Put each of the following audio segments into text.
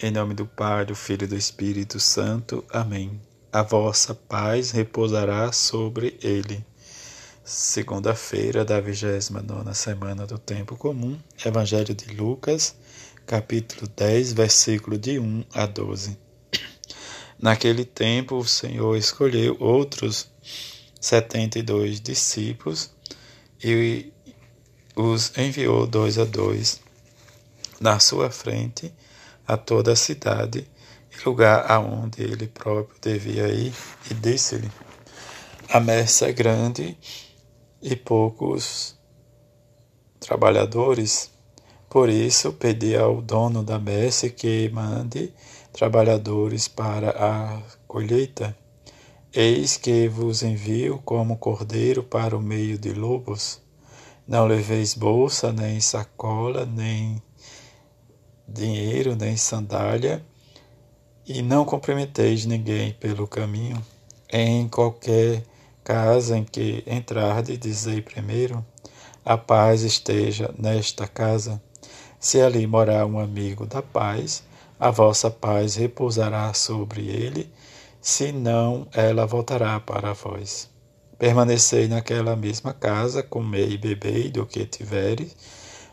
Em nome do Pai, do Filho e do Espírito Santo. Amém. A vossa paz repousará sobre ele. Segunda-feira da 29 semana do Tempo Comum, Evangelho de Lucas, capítulo 10, versículo de 1 a 12. Naquele tempo, o Senhor escolheu outros setenta e dois discípulos e os enviou dois a dois na sua frente a toda a cidade e lugar aonde ele próprio devia ir, e disse-lhe: A messe é grande e poucos trabalhadores. Por isso, pedi ao dono da messe que mande trabalhadores para a colheita. Eis que vos envio como cordeiro para o meio de lobos. Não leveis bolsa, nem sacola, nem dinheiro nem sandália, e não cumprimenteis ninguém pelo caminho. Em qualquer casa em que entrarde, dizei primeiro: a paz esteja nesta casa. Se ali morar um amigo da paz, a vossa paz repousará sobre ele, se não, ela voltará para vós. Permanecei naquela mesma casa, comei e bebei do que tiveres,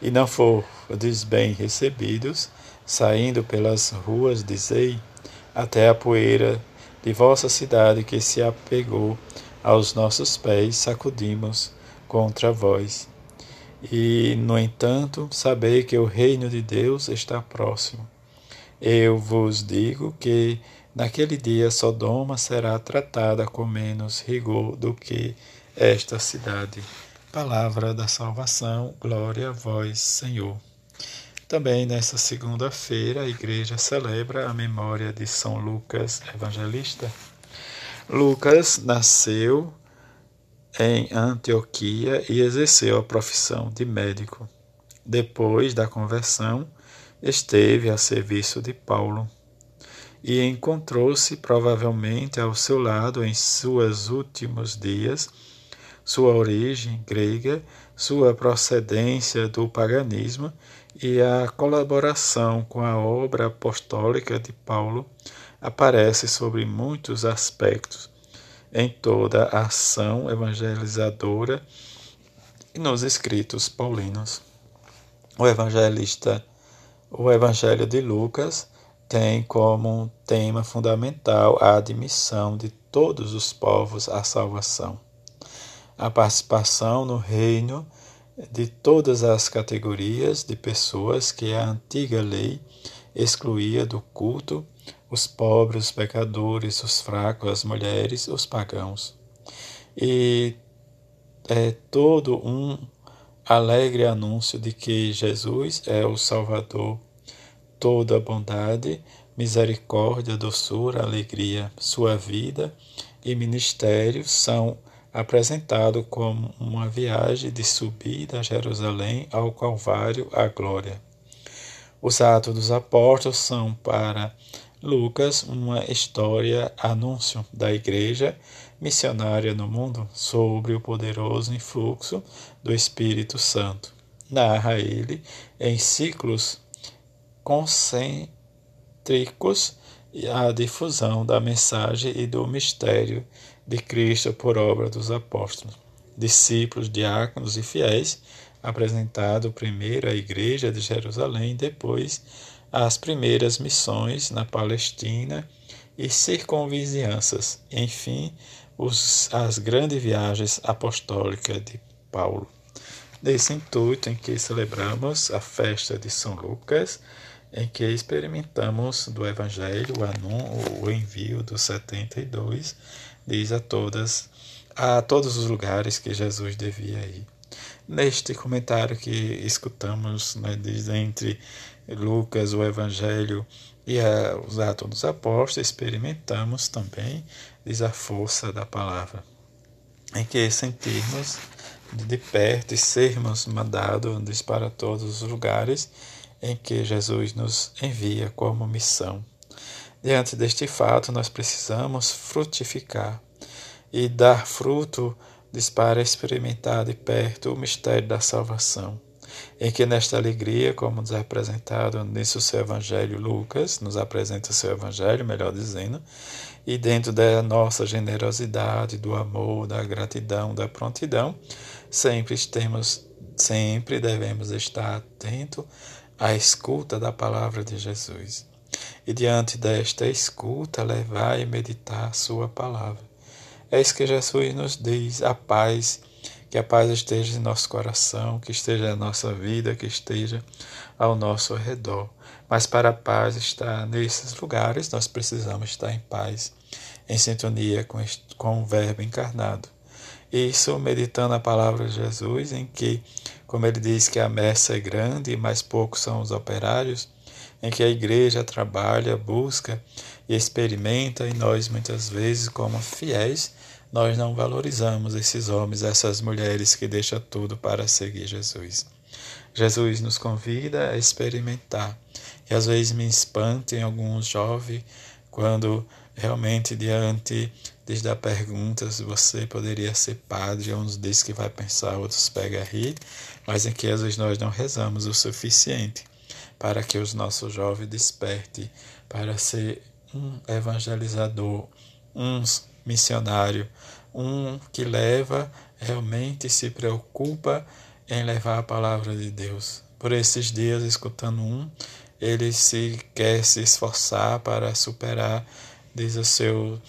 e não fordes bem recebidos, Saindo pelas ruas, dizei, até a poeira de vossa cidade que se apegou aos nossos pés, sacudimos contra vós. E, no entanto, sabei que o reino de Deus está próximo. Eu vos digo que naquele dia Sodoma será tratada com menos rigor do que esta cidade. Palavra da salvação, glória a vós, Senhor. Também nesta segunda-feira, a igreja celebra a memória de São Lucas Evangelista. Lucas nasceu em Antioquia e exerceu a profissão de médico. Depois da conversão, esteve a serviço de Paulo e encontrou-se provavelmente ao seu lado em seus últimos dias sua origem grega, sua procedência do paganismo e a colaboração com a obra apostólica de Paulo aparece sobre muitos aspectos em toda a ação evangelizadora e nos escritos paulinos. O evangelista, o Evangelho de Lucas tem como tema fundamental a admissão de todos os povos à salvação a participação no reino de todas as categorias de pessoas que a antiga lei excluía do culto, os pobres, os pecadores, os fracos, as mulheres, os pagãos. E é todo um alegre anúncio de que Jesus é o Salvador, toda bondade, misericórdia, doçura, alegria, sua vida e ministério são apresentado como uma viagem de subida a Jerusalém ao Calvário à glória. Os Atos dos Apóstolos são para Lucas uma história anúncio da igreja missionária no mundo sobre o poderoso influxo do Espírito Santo. Narra ele em ciclos concêntricos a difusão da mensagem e do mistério de Cristo por obra dos apóstolos, discípulos, diáconos e fiéis, apresentado primeiro à Igreja de Jerusalém, depois às primeiras missões na Palestina e circunvizinhanças, enfim, os, as grandes viagens apostólicas de Paulo. Nesse intuito em que celebramos a festa de São Lucas, em que experimentamos do Evangelho o, envio dos 72, diz a todas, a todos os lugares que Jesus devia ir. Neste comentário que escutamos, né, diz entre Lucas, o Evangelho e a, os Atos dos Apóstolos, experimentamos também diz a força da palavra, em que sentirmos de perto e sermos mandados para todos os lugares em que Jesus nos envia como missão. Diante deste fato, nós precisamos frutificar e dar fruto para experimentar de perto o mistério da salvação em que nesta alegria, como nos é apresentado nesse seu Evangelho, Lucas nos apresenta seu Evangelho, melhor dizendo, e dentro da nossa generosidade, do amor, da gratidão, da prontidão, sempre temos, sempre devemos estar atento à escuta da palavra de Jesus. E diante desta escuta, levar e meditar sua palavra. Isso que Jesus nos diz, a paz que a paz esteja em nosso coração, que esteja na nossa vida, que esteja ao nosso redor. Mas para a paz estar nesses lugares, nós precisamos estar em paz, em sintonia com, com o Verbo encarnado. Isso meditando a palavra de Jesus, em que, como ele diz que a messa é grande, mas poucos são os operários, em que a igreja trabalha, busca e experimenta, e nós muitas vezes, como fiéis, nós não valorizamos esses homens, essas mulheres que deixam tudo para seguir Jesus. Jesus nos convida a experimentar. E às vezes me espanta em alguns jovens quando realmente diante de dar perguntas você poderia ser padre, uns diz que vai pensar, outros pega a rir, mas em que às vezes nós não rezamos o suficiente para que os nossos jovens despertem para ser um evangelizador, uns missionário, um que leva, realmente se preocupa em levar a palavra de Deus. Por esses dias, escutando um, ele se quer se esforçar para superar, diz o seu,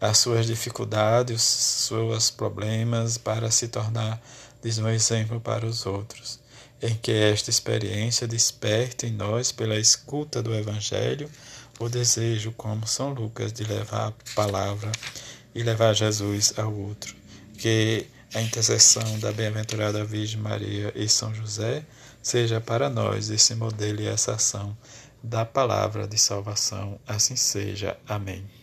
as suas dificuldades, os seus problemas, para se tornar, diz um exemplo para os outros. Em que esta experiência desperte em nós, pela escuta do Evangelho, o desejo, como São Lucas, de levar a palavra e levar Jesus ao outro. Que a intercessão da bem-aventurada Virgem Maria e São José seja para nós esse modelo e essa ação da palavra de salvação. Assim seja. Amém.